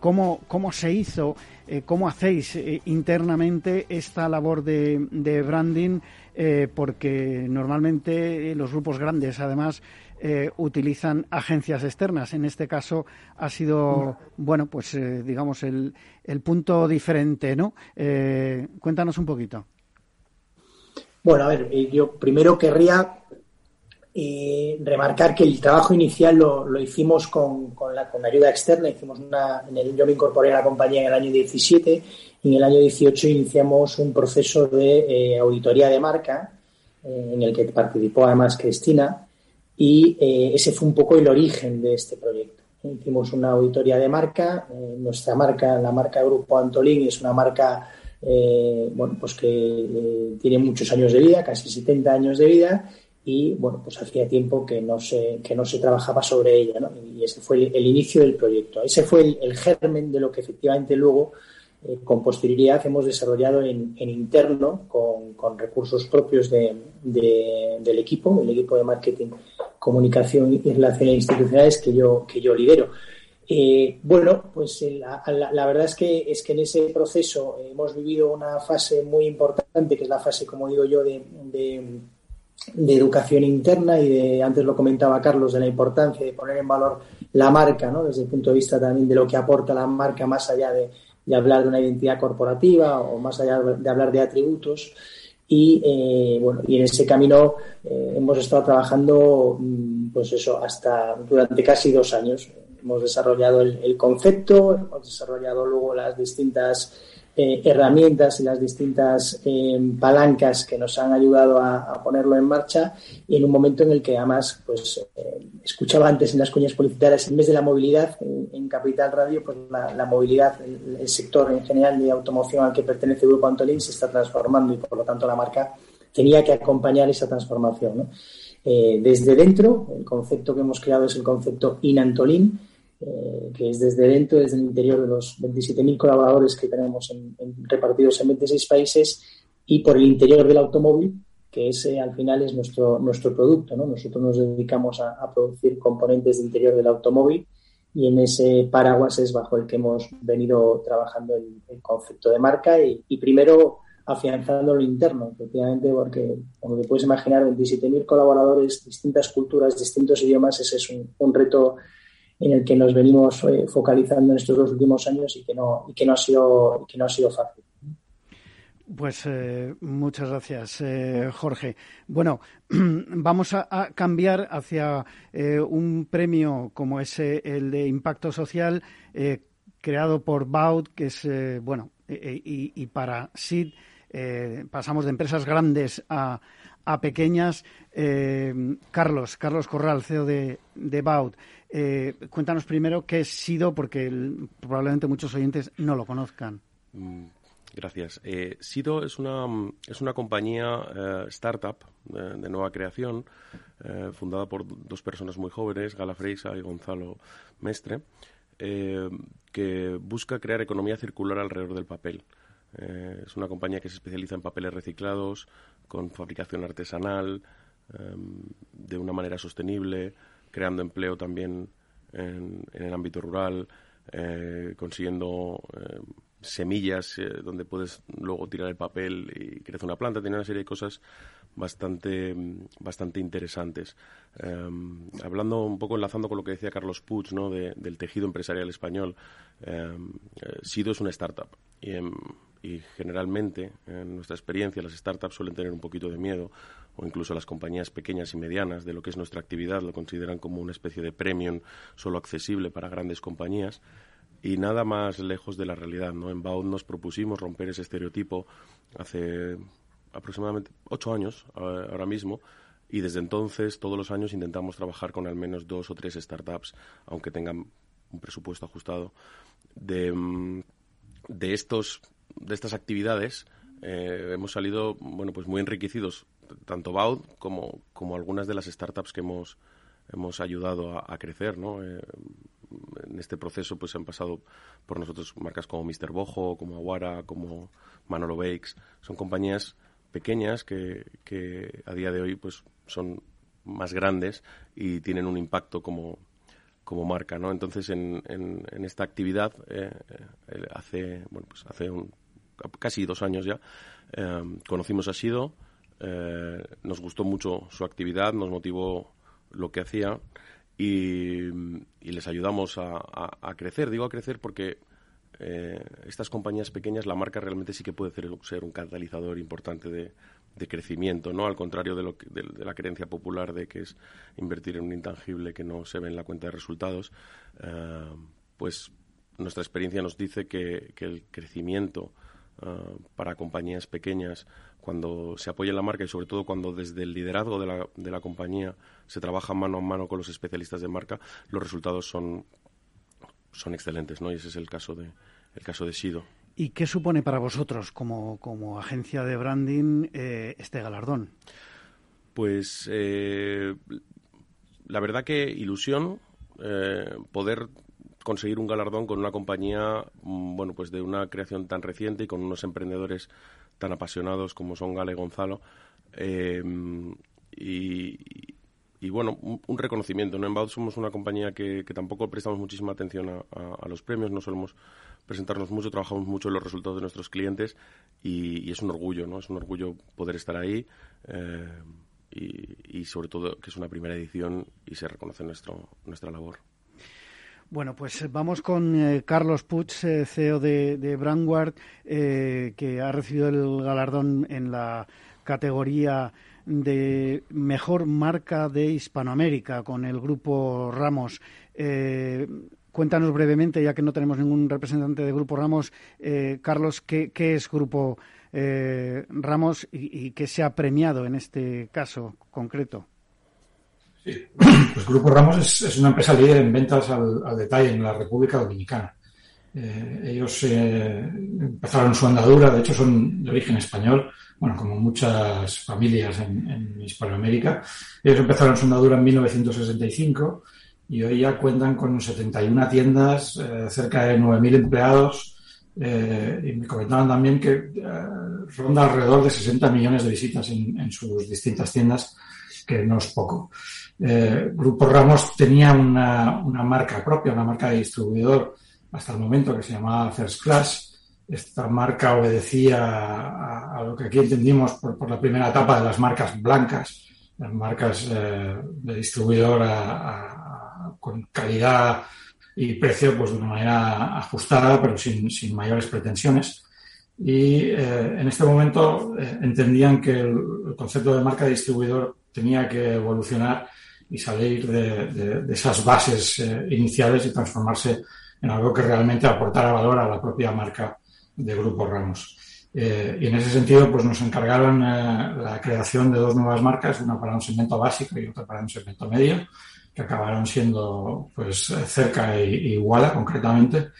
cómo, cómo se hizo, cómo hacéis internamente esta labor de, de branding eh, porque normalmente los grupos grandes, además, eh, utilizan agencias externas. En este caso ha sido, bueno, pues eh, digamos el, el, punto diferente, ¿no? cuéntanos un poquito. Bueno, a ver, yo primero querría remarcar que el trabajo inicial lo, lo hicimos con, con, la, con ayuda externa. Hicimos una, en el, yo me incorporé a la compañía en el año 17 en el año 18 iniciamos un proceso de eh, auditoría de marca eh, en el que participó además Cristina y eh, ese fue un poco el origen de este proyecto. Hicimos una auditoría de marca. nuestra marca, la marca Grupo Antolín, es una marca bueno, pues que tiene muchos años de vida, casi 70 años de vida y bueno, pues hacía tiempo que no se, que no se trabajaba sobre ella, ¿no? Y ese fue el, inicio del proyecto. Ese fue el, germen de lo que efectivamente luego eh, con posterioridad hemos desarrollado en, interno con, recursos propios de, del equipo, el equipo de marketing, comunicación y relaciones institucionales que yo, que yo lidero. Eh, bueno, pues eh, la, verdad es que, es que en ese proceso hemos vivido una fase muy importante, que es la fase, como digo yo, de, de, educación interna y de, antes lo comentaba Carlos, de la importancia de poner en valor la marca, ¿no? desde el punto de vista también de lo que aporta la marca más allá de, de hablar de una identidad corporativa o más allá de hablar de atributos. Y eh, bueno, y en ese camino eh, hemos estado trabajando, mm, pues eso, hasta durante casi dos años. Hemos desarrollado el concepto, hemos desarrollado luego las distintas eh, herramientas y las distintas eh, palancas que nos han ayudado a, ponerlo en marcha. Y en un momento en el que además pues eh, escuchaba antes en las cuñas publicitarias el mes de la movilidad en, Capital Radio pues la, movilidad el, sector en general de automoción al que pertenece Grupo Antolín se está transformando y por lo tanto la marca tenía que acompañar esa transformación desde dentro el concepto que hemos creado es el concepto Inantolín eh, que es desde dentro, desde el interior de los 27.000 colaboradores que tenemos en, repartidos en 26 países y por el interior del automóvil, que ese al final es nuestro, nuestro producto. ¿no? Nosotros nos dedicamos a, producir componentes de interior del automóvil y en ese paraguas es bajo el que hemos venido trabajando el, concepto de marca y, primero afianzando lo interno, efectivamente, porque como te puedes imaginar, 27.000 colaboradores, distintas culturas, distintos idiomas, ese es un, un reto en el que nos venimos eh, focalizando en estos dos últimos años y que no, y que no, ha, sido, que no ha sido fácil. Pues eh, muchas gracias, eh, Jorge. Bueno, vamos a, cambiar hacia un premio como es el de impacto social creado por Baud, que es, bueno, y, y, para SID pasamos de empresas grandes a, a pequeñas. Carlos, Carlos Corral, CEO de, de Baud. Eh, cuéntanos primero qué es SIDO, porque probablemente muchos oyentes no lo conozcan. Mm, Gracias. Eh, Sido es una, es una compañía eh, startup de, nueva creación, fundada por dos personas muy jóvenes, Gala Freisa y Gonzalo Mestre, que busca crear economía circular alrededor del papel. es una compañía que se especializa en papeles reciclados, con fabricación artesanal, de una manera sostenible, creando empleo también en, el ámbito rural, consiguiendo semillas eh, donde puedes luego tirar el papel y crece una planta. Tiene una serie de cosas bastante, bastante interesantes. Hablando un poco, enlazando con lo que decía Carlos Puig, ¿no? del tejido empresarial español, eh, Sido es una startup. Em, y, generalmente, en nuestra experiencia, las startups suelen tener un poquito de miedo, o incluso las compañías pequeñas y medianas de lo que es nuestra actividad lo consideran como una especie de premium solo accesible para grandes compañías y nada más lejos de la realidad. ¿no? En Baud nos propusimos romper ese estereotipo hace aproximadamente ocho años ahora mismo y desde entonces todos los años intentamos trabajar con al menos dos o tres startups, aunque tengan un presupuesto ajustado, de, de, estos, de estas actividades. Eh, hemos salido bueno, pues muy enriquecidos, tanto Baud como, como algunas de las startups que hemos, hemos ayudado a, crecer. ¿no? Eh, en este proceso pues han pasado por nosotros marcas como Mr. Bojo, como Aguara, como Manolo Bakes. Son compañías pequeñas que, que a día de hoy pues son más grandes y tienen un impacto como, como marca, ¿no? Entonces, en, en, esta actividad, eh, eh, hace, bueno, pues hace casi dos años ya, eh, conocimos a Sido, nos gustó mucho su actividad, nos motivó lo que hacía y, les ayudamos a, crecer. Digo a crecer porque estas compañías pequeñas, la marca realmente sí que puede ser, un catalizador importante de, crecimiento, ¿no? Al contrario de, lo de, la creencia popular de que es invertir en un intangible que no se ve en la cuenta de resultados, eh, pues nuestra experiencia nos dice que, el crecimiento eh, para compañías pequeñas cuando se apoya en la marca y sobre todo cuando desde el liderazgo de la, de la compañía se trabaja mano a mano con los especialistas de marca, los resultados son, son excelentes, ¿no? Y ese es el caso de, el caso de Sido. ¿Y qué supone para vosotros como, como agencia de branding eh, este galardón? Pues eh, la verdad que ilusión eh, poder conseguir un galardón con una compañía mm, bueno pues de una creación tan reciente y con unos emprendedores tan apasionados como son Gale Gonzalo. Eh, y, bueno, un, reconocimiento. ¿no? En Baud somos una compañía que, tampoco prestamos muchísima atención a, los premios, no solemos presentarnos mucho, trabajamos mucho en los resultados de nuestros clientes y, es un orgullo, ¿no? Es un orgullo poder estar ahí eh, y, sobre todo que es una primera edición y se reconoce nuestro, nuestra labor. Bueno, pues vamos con eh, Carlos Puig, eh, CEO de, de Brandward, que ha recibido el galardón en la categoría de mejor marca de Hispanoamérica con el grupo Ramos. Cuéntanos brevemente, ya que no tenemos ningún representante de Grupo Ramos, Carlos, ¿qué, es Grupo Ramos y, y qué se ha premiado en este caso concreto? Sí, pues Grupo Ramos es, una empresa líder en ventas al, detalle en la República Dominicana. Eh, ellos eh, empezaron su andadura, de hecho son de origen español, bueno, como muchas familias en, Hispanoamérica. Ellos empezaron su andadura en 1965 y hoy ya cuentan con 71 tiendas, eh, cerca de 9.000 empleados. y me comentaban también que ronda alrededor de 60 millones de visitas en sus distintas tiendas, que no es poco. Eh, Grupo Ramos tenía una, marca propia, una marca de distribuidor hasta el momento que se llamaba First Class. Esta marca obedecía a, lo que aquí entendimos por, la primera etapa de las marcas blancas, las marcas eh, de distribuidor con calidad y precio pues de una manera ajustada, pero sin, mayores pretensiones. Y eh, en este momento entendían que el, concepto de marca de distribuidor tenía que evolucionar y salir de, esas bases eh, iniciales y transformarse en algo que realmente aportara valor a la propia marca de Grupo Ramos. Eh, y en ese sentido, pues nos encargaron eh, la creación de dos nuevas marcas, una para un segmento básico y otra para un segmento medio, que acabaron siendo pues cerca e, iguala concretamente.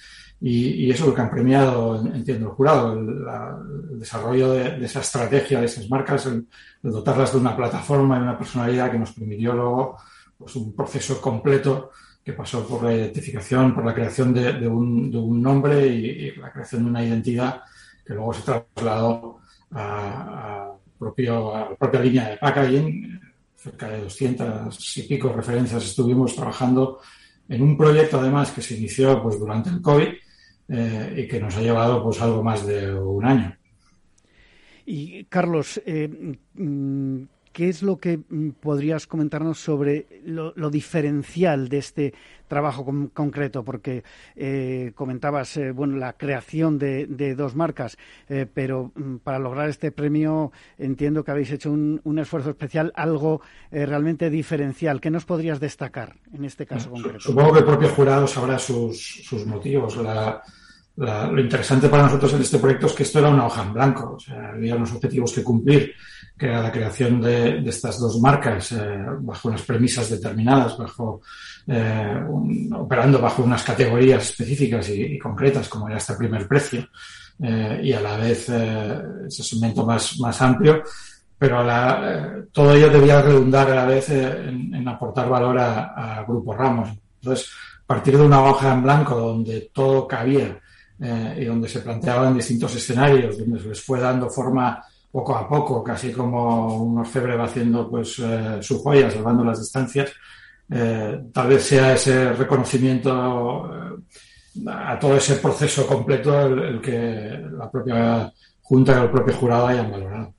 Y, eso es lo que han premiado, entiendo, el jurado, el, desarrollo de, esa estrategia de esas marcas, el, dotarlas de una plataforma y una personalidad que nos permitió luego pues, un proceso completo que pasó por la identificación, por la creación de, un, nombre y, la creación de una identidad que luego se trasladó a, propio, a la propia línea de packaging. Cerca de 200 y pico referencias estuvimos trabajando en un proyecto además que se inició pues, durante el COVID eh, y que nos ha llevado pues algo más de un año. Y Carlos, eh, mm, ¿qué es lo que mm, podrías comentarnos sobre lo, diferencial de este trabajo concreto? Porque eh, comentabas bueno la creación de, dos marcas, pero mm, para lograr este premio entiendo que habéis hecho un, esfuerzo especial, algo realmente diferencial. ¿Qué nos podrías destacar en este caso concreto? Supongo que el propio jurado sabrá sus, sus motivos. La, lo interesante para nosotros en este proyecto es que esto era una hoja en blanco, o sea, había unos objetivos que cumplir, que era la creación de, estas dos marcas eh, bajo unas premisas determinadas, bajo eh, operando bajo unas categorías específicas y, concretas, como era este primer precio, eh, y a la vez ese segmento más, más amplio, pero todo ello debía redundar a la vez en, aportar valor a, a Grupo Ramos. Entonces, a partir de una hoja en blanco donde todo cabía, y donde se planteaban distintos escenarios, donde se les fue dando forma poco a poco, casi como un orfebre va haciendo pues eh, su joya, salvando las distancias. Eh, tal vez sea ese reconocimiento a todo ese proceso completo el, que la propia Junta y el propio jurado hayan valorado.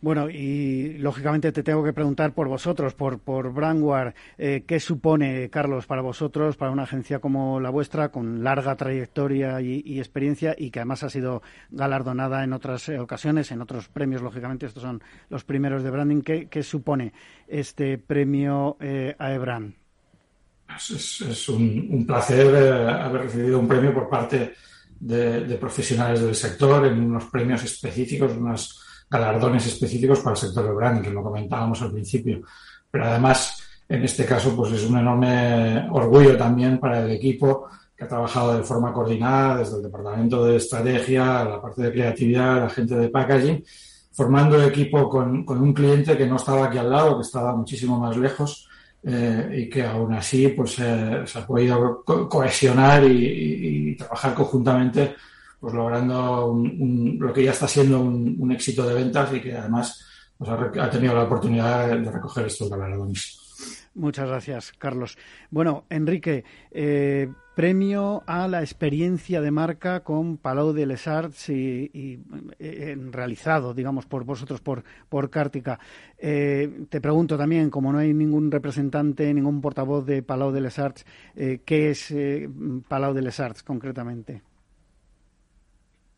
Bueno, y lógicamente te tengo que preguntar por vosotros, por, por Brandware, eh, ¿qué supone, Carlos, para vosotros, para una agencia como la vuestra, con larga trayectoria y, experiencia y que además ha sido galardonada en otras eh, ocasiones, en otros premios, lógicamente, estos son los primeros de branding, ¿qué, supone este premio eh, a EBRAN? Es, un, placer haber recibido un premio por parte de profesionales del sector en unos premios específicos, unas galardones específicos para el sector del branding, que lo comentábamos al principio. Pero además, en este caso, pues es un enorme orgullo también para el equipo que ha trabajado de forma coordinada desde el departamento de estrategia, la parte de creatividad, la gente de packaging, formando equipo con, con un cliente que no estaba aquí al lado, que estaba muchísimo más lejos eh, y que aún así pues eh, se ha podido cohesionar y, y, trabajar conjuntamente pues logrando lo que ya está siendo un, éxito de ventas y que además pues, ha, tenido la oportunidad de, recoger estos galardones. Muchas gracias, Carlos. Bueno, Enrique, eh, premio a la experiencia de marca con Palau de Les Arts y, eh, realizado, digamos, por vosotros, por, por Cártica. Eh, te pregunto también, como no hay ningún representante, ningún portavoz de Palau de Les Arts, ¿qué es Palau de Les Arts concretamente?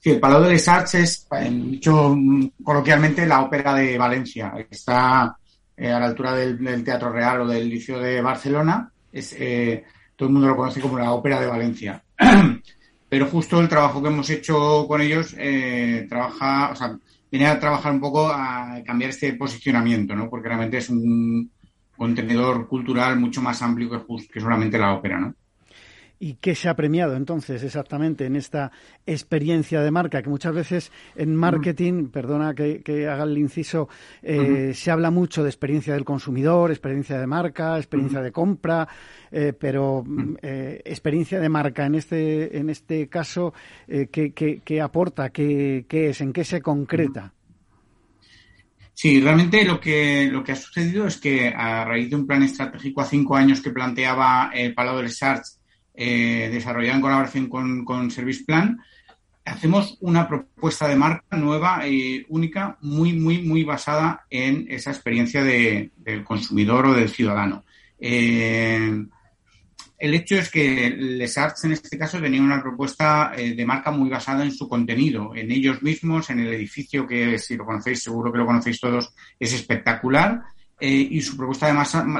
Sí, el Palau de les Arts es, dicho coloquialmente, la ópera de Valencia. Está eh, a la altura del, Teatro Real o del Liceo de Barcelona. Es, eh, todo el mundo lo conoce como la ópera de Valencia. Pero justo el trabajo que hemos hecho con ellos eh, trabaja, o sea, viene a trabajar un poco a cambiar este posicionamiento, ¿no? Porque realmente es un contenedor cultural mucho más amplio que, que solamente la ópera, ¿no? ¿Y qué se ha premiado entonces exactamente en esta experiencia de marca? Que muchas veces en marketing, perdona que, haga el inciso, eh, se habla mucho de experiencia del consumidor, experiencia de marca, experiencia de compra, eh, pero eh, experiencia de marca en este, en este caso, ¿qué, aporta? ¿Qué, es? ¿En qué se concreta? Sí, realmente lo que, lo que ha sucedido es que a raíz de un plan estratégico a cinco años que planteaba el Palau de les Arts eh, desarrollada en colaboración con, con Service Plan, hacemos una propuesta de marca nueva e única, muy, muy, muy basada en esa experiencia del consumidor o del ciudadano. Eh, el hecho es que Les Arts en este caso tenía una propuesta eh, de marca muy basada en su contenido, en ellos mismos, en el edificio que si lo conocéis, seguro que lo conocéis todos, es espectacular. y su propuesta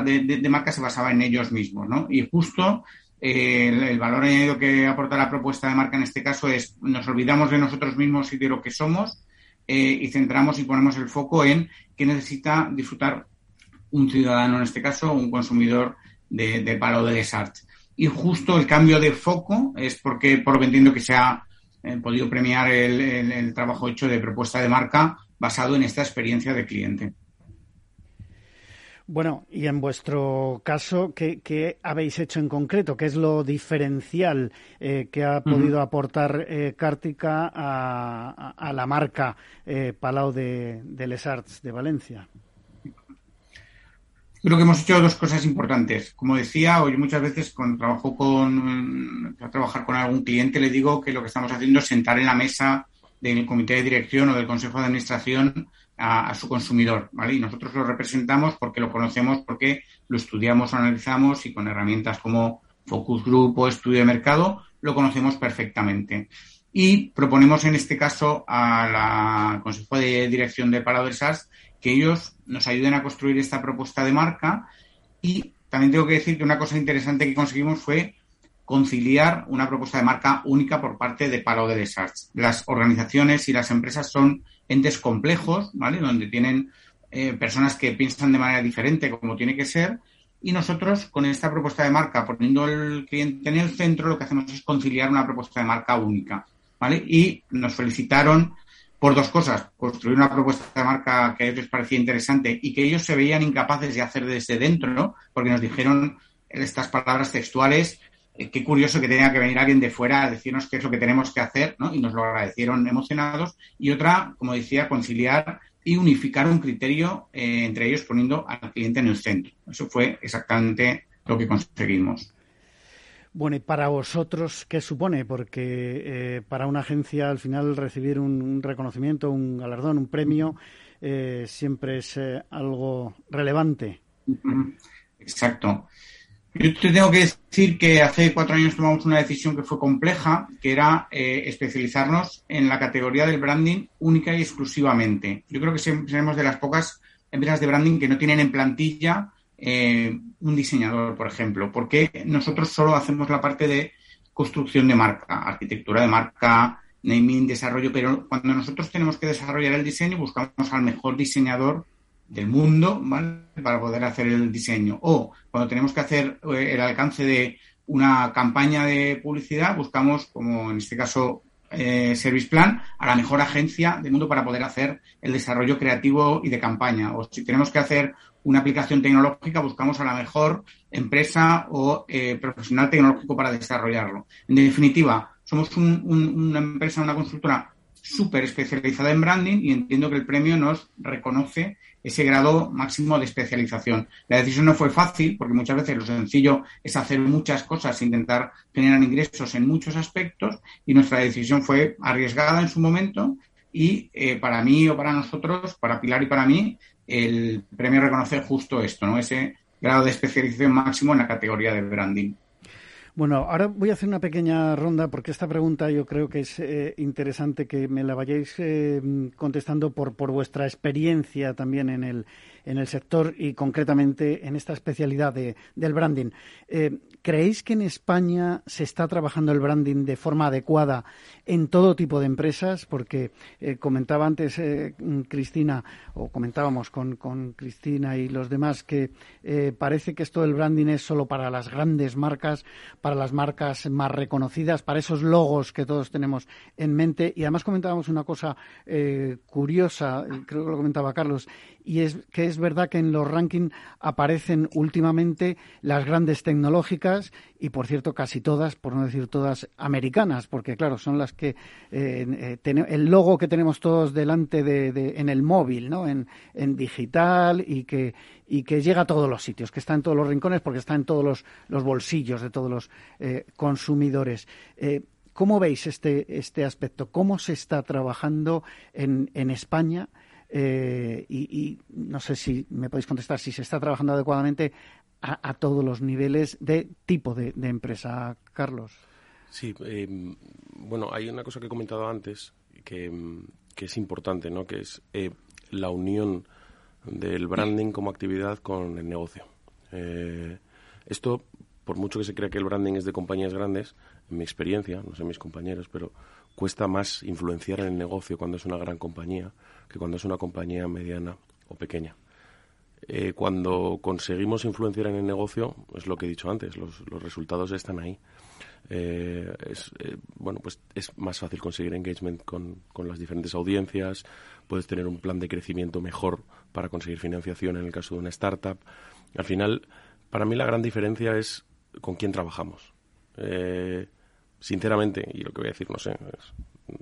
de, de, de, marca se basaba en ellos mismos, ¿no? Y justo el, valor añadido que aporta la propuesta de marca en este caso es nos olvidamos de nosotros mismos y de lo que somos eh, y centramos y ponemos el foco en qué necesita disfrutar un ciudadano, en este caso, un consumidor de, palo de desart. y justo el cambio de foco es porque, por lo que entiendo que se ha eh, podido premiar el, trabajo hecho de propuesta de marca basado en esta experiencia de cliente. Bueno, y en vuestro caso, ¿qué, habéis hecho en concreto? ¿Qué es lo diferencial eh, que ha podido aportar eh, Cártica a, la marca Palau de, de Les Arts de Valencia? Creo que hemos hecho dos cosas importantes. Como decía, hoy muchas veces cuando trabajo con, a trabajar con algún cliente, le digo que lo que estamos haciendo es sentar en la mesa del comité de dirección o del consejo de administración a, su consumidor, ¿vale? Y nosotros lo representamos porque lo conocemos, porque lo estudiamos, analizamos y con herramientas como focus group o estudio de mercado lo conocemos perfectamente. Y proponemos en este caso a la consejo de dirección de Parado del SARS que ellos nos ayuden a construir esta propuesta de marca y también tengo que decir que una cosa interesante que conseguimos fue conciliar una propuesta de marca única por parte de Palo de Desarts. Las organizaciones y las empresas son entes complejos, ¿vale? Donde tienen eh, personas que piensan de manera diferente como tiene que ser. Y nosotros, con esta propuesta de marca, poniendo el cliente en el centro, lo que hacemos es conciliar una propuesta de marca única, ¿vale? Y nos felicitaron por dos cosas. Construir una propuesta de marca que a ellos les parecía interesante y que ellos se veían incapaces de hacer desde dentro, ¿no? Porque nos dijeron estas palabras textuales, eh, qué curioso que tenga que venir alguien de fuera a decirnos qué es lo que tenemos que hacer, ¿no? Y nos lo agradecieron emocionados. Y otra, como decía, conciliar y unificar un criterio eh, entre ellos poniendo al cliente en el centro. Eso fue exactamente lo que conseguimos. Bueno, y para vosotros, ¿qué supone? Porque eh, para una agencia al final recibir un, reconocimiento, un galardón, un premio, eh, siempre es algo relevante. Exacto. Yo te tengo que decir que hace cuatro años tomamos una decisión que fue compleja, que era especializarnos en la categoría del branding única y exclusivamente. Yo creo que seremos de las pocas empresas de branding que no tienen en plantilla eh, un diseñador, por ejemplo, porque nosotros solo hacemos la parte de construcción de marca, arquitectura de marca, naming, desarrollo, pero cuando nosotros tenemos que desarrollar el diseño, buscamos al mejor diseñador del mundo para poder hacer el diseño. O cuando tenemos que hacer eh, el alcance de una campaña de publicidad, buscamos, como en este caso eh, Service Plan, a la mejor agencia del mundo para poder hacer el desarrollo creativo y de campaña. O si tenemos que hacer una aplicación tecnológica, buscamos a la mejor empresa o eh, profesional tecnológico para desarrollarlo. En definitiva, somos una empresa, una consultora súper especializada en branding y entiendo que el premio nos reconoce ese grado máximo de especialización. La decisión no fue fácil porque muchas veces lo sencillo es hacer muchas cosas, intentar generar ingresos en muchos aspectos y nuestra decisión fue arriesgada en su momento y eh, para mí o para nosotros, para Pilar y para mí, el premio reconoce justo esto, ¿no? Ese grado de especialización máximo en la categoría de branding. Bueno, ahora voy a hacer una pequeña ronda porque esta pregunta yo creo que es eh, interesante que me la vayáis eh, contestando por, por vuestra experiencia también en el, en el sector y concretamente en esta especialidad de, del branding. Eh, ¿Creéis que en España se está trabajando el branding de forma adecuada en todo tipo de empresas? Porque eh, comentaba antes eh, Cristina, o comentábamos con, con, Cristina y los demás, que parece que esto del branding es solo para las grandes marcas, para las marcas más reconocidas, para esos logos que todos tenemos en mente. Y además comentábamos una cosa curiosa, creo que lo comentaba Carlos, y es que es verdad que en los rankings aparecen últimamente las grandes tecnológicas y, por cierto, casi todas, por no decir todas, americanas, porque, claro, son las que eh, eh el logo que tenemos todos delante de, en el móvil, ¿no? En, digital y que, y que llega a todos los sitios, que está en todos los rincones porque está en todos los, los bolsillos de todos los eh, consumidores. Eh, ¿Cómo veis este, este aspecto? ¿Cómo se está trabajando en, en España? Eh, y, no sé si me podéis contestar si se está trabajando adecuadamente a, todos los niveles de tipo de, empresa, Carlos. Sí, em, bueno, hay una cosa que he comentado antes que, em, es importante, ¿no? Que es eh, la unión del branding como actividad con el negocio. Eh, esto, por mucho que se crea que el branding es de compañías grandes, en mi experiencia, no sé mis compañeros, pero cuesta más influenciar en el negocio cuando es una gran compañía que cuando es una compañía mediana o pequeña. Eh, cuando conseguimos influenciar en el negocio, es lo que he dicho antes, los, resultados están ahí. Eh, es, eh, bueno, pues es más fácil conseguir engagement con, las diferentes audiencias, puedes tener un plan de crecimiento mejor para conseguir financiación en el caso de una startup. Al final, para mí la gran diferencia es con quién trabajamos. sinceramente, y lo que voy a decir, no sé,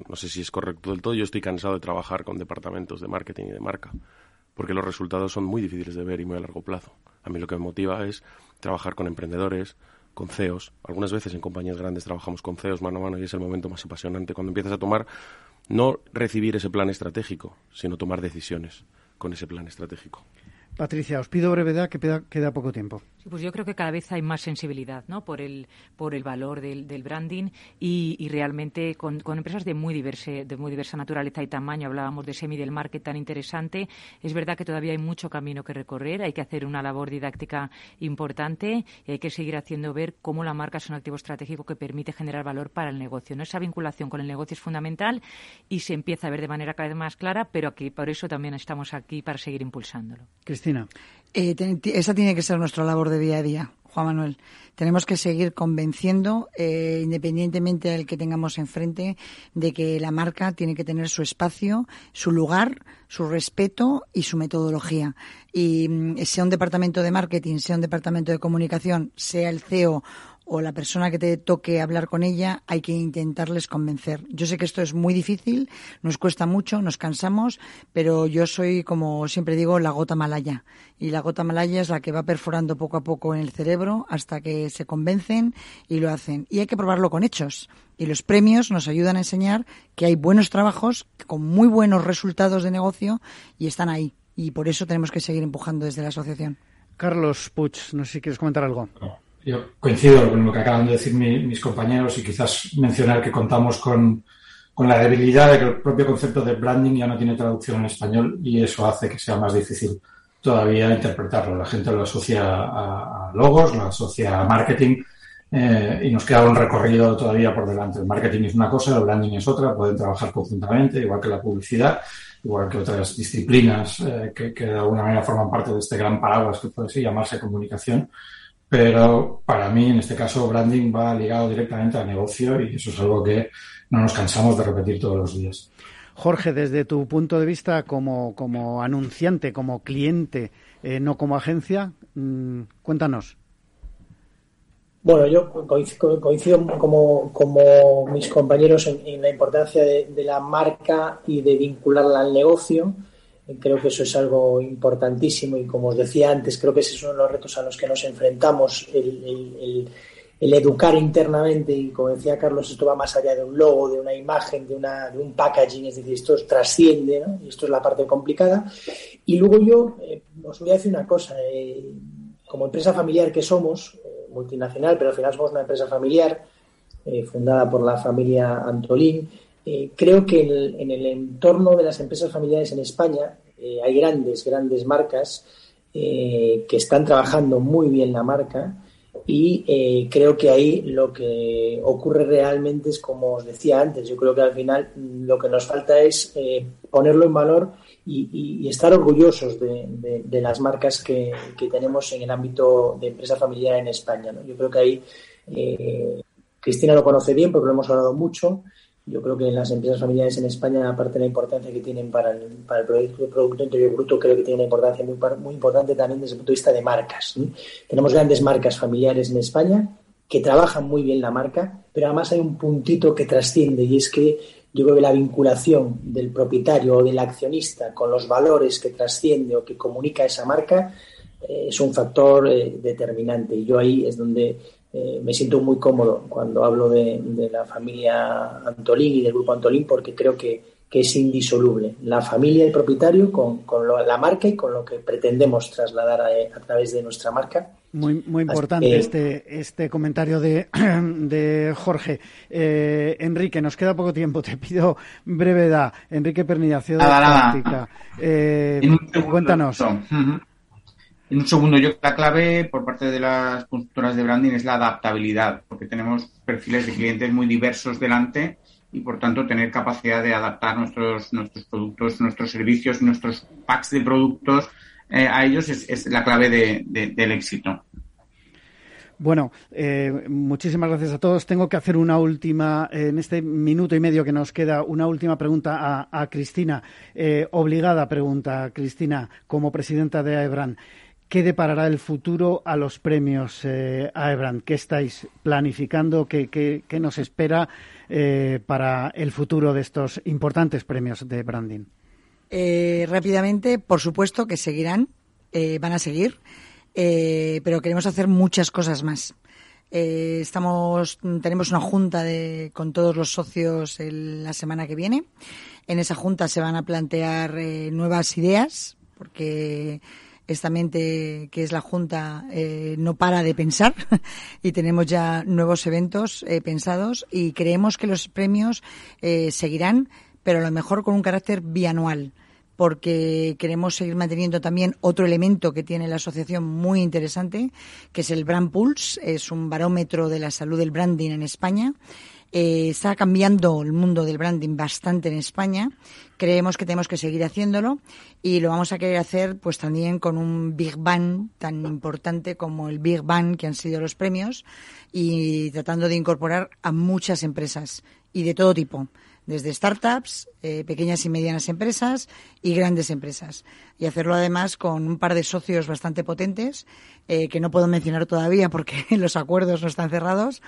no sé si es correcto del todo, yo estoy cansado de trabajar con departamentos de marketing y de marca porque los resultados son muy difíciles de ver y muy a largo plazo. A mí lo que me motiva es trabajar con emprendedores, con CEOs. Algunas veces en compañías grandes trabajamos con CEOs mano a mano y es el momento más apasionante cuando empiezas a tomar, no recibir ese plan estratégico, sino tomar decisiones con ese plan estratégico. Patricia, os pido brevedad, que queda poco tiempo pues yo creo que cada vez hay más sensibilidad ¿no? por, el, por el valor del, branding y, realmente con, empresas de muy, diverse, de muy diversa naturaleza y tamaño. Hablábamos de semi del market tan interesante. Es verdad que todavía hay mucho camino que recorrer. Hay que hacer una labor didáctica importante y hay que seguir haciendo ver cómo la marca es un activo estratégico que permite generar valor para el negocio. Esa vinculación con el negocio es fundamental y se empieza a ver de manera cada vez más clara, pero aquí por eso también estamos aquí para seguir impulsándolo. Cristina. Eh, esa tiene que ser nuestra labor de día a día, Juan Manuel. Tenemos que seguir convenciendo, eh, independientemente del que tengamos enfrente, de que la marca tiene que tener su espacio, su lugar, su respeto y su metodología. Y mm, sea un departamento de marketing, sea un departamento de comunicación, sea el CEO o la persona que te toque hablar con ella, hay que intentarles convencer. Yo sé que esto es muy difícil, nos cuesta mucho, nos cansamos, pero yo soy, como siempre digo, la gota malaya. Y la gota malaya es la que va perforando poco a poco en el cerebro hasta que se convencen y lo hacen. Y hay que probarlo con hechos. Y los premios nos ayudan a enseñar que hay buenos trabajos con muy buenos resultados de negocio y están ahí. Y por eso tenemos que seguir empujando desde la asociación. Carlos Puig, no sé si quieres comentar algo. Yo coincido con lo que acaban de decir mis compañeros y quizás mencionar que contamos con, la debilidad de que el propio concepto de branding ya no tiene traducción en español y eso hace que sea más difícil todavía interpretarlo. La gente lo asocia a, logos, lo asocia a marketing eh, y nos queda un recorrido todavía por delante. El marketing es una cosa, el branding es otra, pueden trabajar conjuntamente, igual que la publicidad, igual que otras disciplinas eh, que, que, de alguna manera forman parte de este gran paraguas que puede llamarse comunicación pero para mí, en este caso, branding va ligado directamente al negocio y eso es algo que no nos cansamos de repetir todos los días. Jorge, desde tu punto de vista como, como anunciante, como cliente, eh, no como agencia, mm, cuéntanos. Bueno, yo coincido, como, como, mis compañeros en, la importancia de, de, la marca y de vincularla al negocio. Creo que eso es algo importantísimo y como os decía antes, creo que ese es uno de los retos a los que nos enfrentamos, el, educar internamente y como decía Carlos, esto va más allá de un logo, de una imagen, de, una, de un packaging, es decir, esto trasciende ¿no? y esto es la parte complicada. Y luego yo eh, os voy a decir una cosa, eh, como empresa familiar que somos, eh, multinacional, pero al final somos una empresa familiar fundada por la familia Antolín, eh, creo que en el, entorno de las empresas familiares en España eh, hay grandes, grandes marcas eh, que están trabajando muy bien la marca y creo que ahí lo que ocurre realmente es como os decía antes, yo creo que al final lo que nos falta es ponerlo en valor y, estar orgullosos de, las marcas que, tenemos en el ámbito de empresa familiar en España. Yo creo que ahí Cristina lo conoce bien porque lo hemos hablado mucho. Yo creo que las empresas familiares en España, aparte de la importancia que tienen para el, para el Producto, Interior Bruto, creo que tiene una importancia muy, muy importante también desde el punto de vista de marcas. Tenemos grandes marcas familiares en España que trabajan muy bien la marca, pero además hay un puntito que trasciende y es que yo creo que la vinculación del propietario o del accionista con los valores que trasciende o que comunica esa marca eh, es un factor eh, determinante. Y yo ahí es donde eh, me siento muy cómodo cuando hablo de, la familia Antolín y del grupo Antolín porque creo que, es indisoluble la familia y el propietario con, la marca y con lo que pretendemos trasladar a, través de nuestra marca. Muy, muy importante este, este comentario de, de Jorge. Eh, Enrique, nos queda poco tiempo, te pido brevedad. Enrique Pernilla, Ciudad de eh, cuéntanos. En un segundo, yo la clave por parte de las constructoras de branding es la adaptabilidad, porque tenemos perfiles de clientes muy diversos delante y por tanto tener capacidad de adaptar nuestros, nuestros productos, nuestros servicios, nuestros packs de productos a ellos es, la clave del éxito. Bueno, eh, muchísimas gracias a todos. Tengo que hacer una última, en este minuto y medio que nos queda, una última pregunta a, Cristina. Eh, obligada pregunta, Cristina, como presidenta de AEBRAN. ¿Qué deparará el futuro a los premios eh, AEBRAN? ¿Qué estáis planificando? ¿Qué, nos espera para el futuro de estos importantes premios de branding? rápidamente, por supuesto que seguirán, van a seguir. Eh, pero queremos hacer muchas cosas más. Eh, estamos, tenemos una junta de, con todos los socios la semana que viene. En esa junta se van a plantear eh, nuevas ideas, porque esta mente que es la Junta no para de pensar y tenemos ya nuevos eventos pensados y creemos que los premios seguirán, pero a lo mejor con un carácter bianual porque queremos seguir manteniendo también otro elemento que tiene la asociación muy interesante, que es el Brand Pulse, es un barómetro de la salud del branding en España. Eh, está cambiando el mundo del branding bastante en España. Creemos que tenemos que seguir haciéndolo y lo vamos a querer hacer pues también con un Big Bang tan importante como el Big Bang que han sido los premios y tratando de incorporar a muchas empresas y de todo tipo desde startups, eh, pequeñas y medianas empresas y grandes empresas. Y hacerlo además con un par de socios bastante potentes, eh, que no puedo mencionar todavía porque los acuerdos no están cerrados,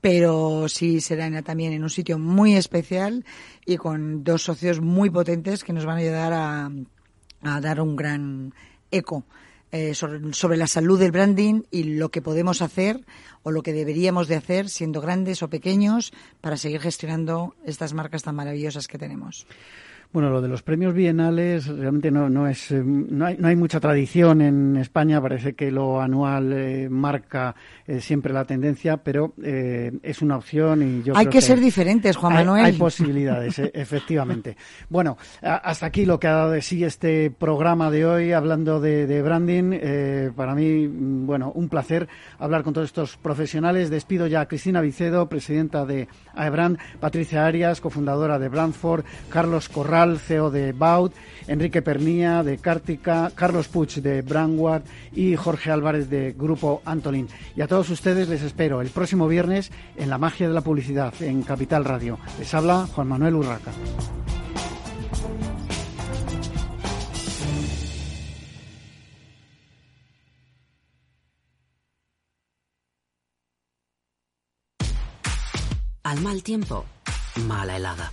pero sí será también en un sitio muy especial y con dos socios muy potentes que nos van a ayudar a, dar un gran eco eh, sobre, la salud del branding y lo que podemos hacer o lo que deberíamos de hacer siendo grandes o pequeños para seguir gestionando estas marcas tan maravillosas que tenemos. Bueno, lo de los premios bienales realmente no, no es eh, no hay, no hay mucha tradición en España. Parece que lo anual eh, marca eh, siempre la tendencia, pero es una opción y yo hay que, ser diferentes, Juan Manuel. Hay posibilidades, efectivamente. Bueno, hasta aquí lo que ha dado de sí este programa de hoy hablando de, de branding. para mí, bueno, un placer hablar con todos estos profesionales. Despido ya a Cristina Vicedo, presidenta de AEBRAND, Patricia Arias, cofundadora de Brandford, Carlos Corral CEO de Baut, Enrique Pernía de Cártica, Carlos Puig de Brandward y Jorge Álvarez de Grupo Antolin. Y a todos ustedes les espero el próximo viernes en La Magia de la Publicidad en Capital Radio. Les habla Juan Manuel Urraca. Al mal tiempo, mala helada.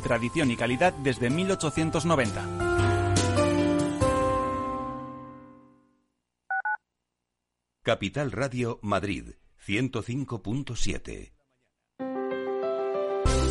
tradición y calidad desde 1890. Capital Radio Madrid 105.7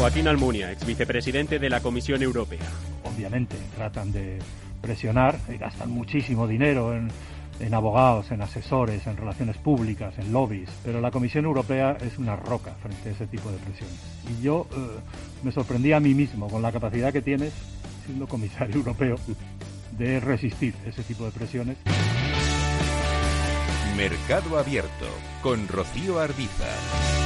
Joaquín Almunia, ex vicepresidente de la Comisión Europea. Obviamente, tratan de presionar y gastan muchísimo dinero en, en abogados, en asesores, en relaciones públicas, en lobbies, pero la Comisión Europea es una roca frente a ese tipo de presiones. Y yo eh, me sorprendí a mí mismo con la capacidad que tienes, siendo comisario europeo, de resistir ese tipo de presiones. Mercado Abierto con Rocío Arbiza.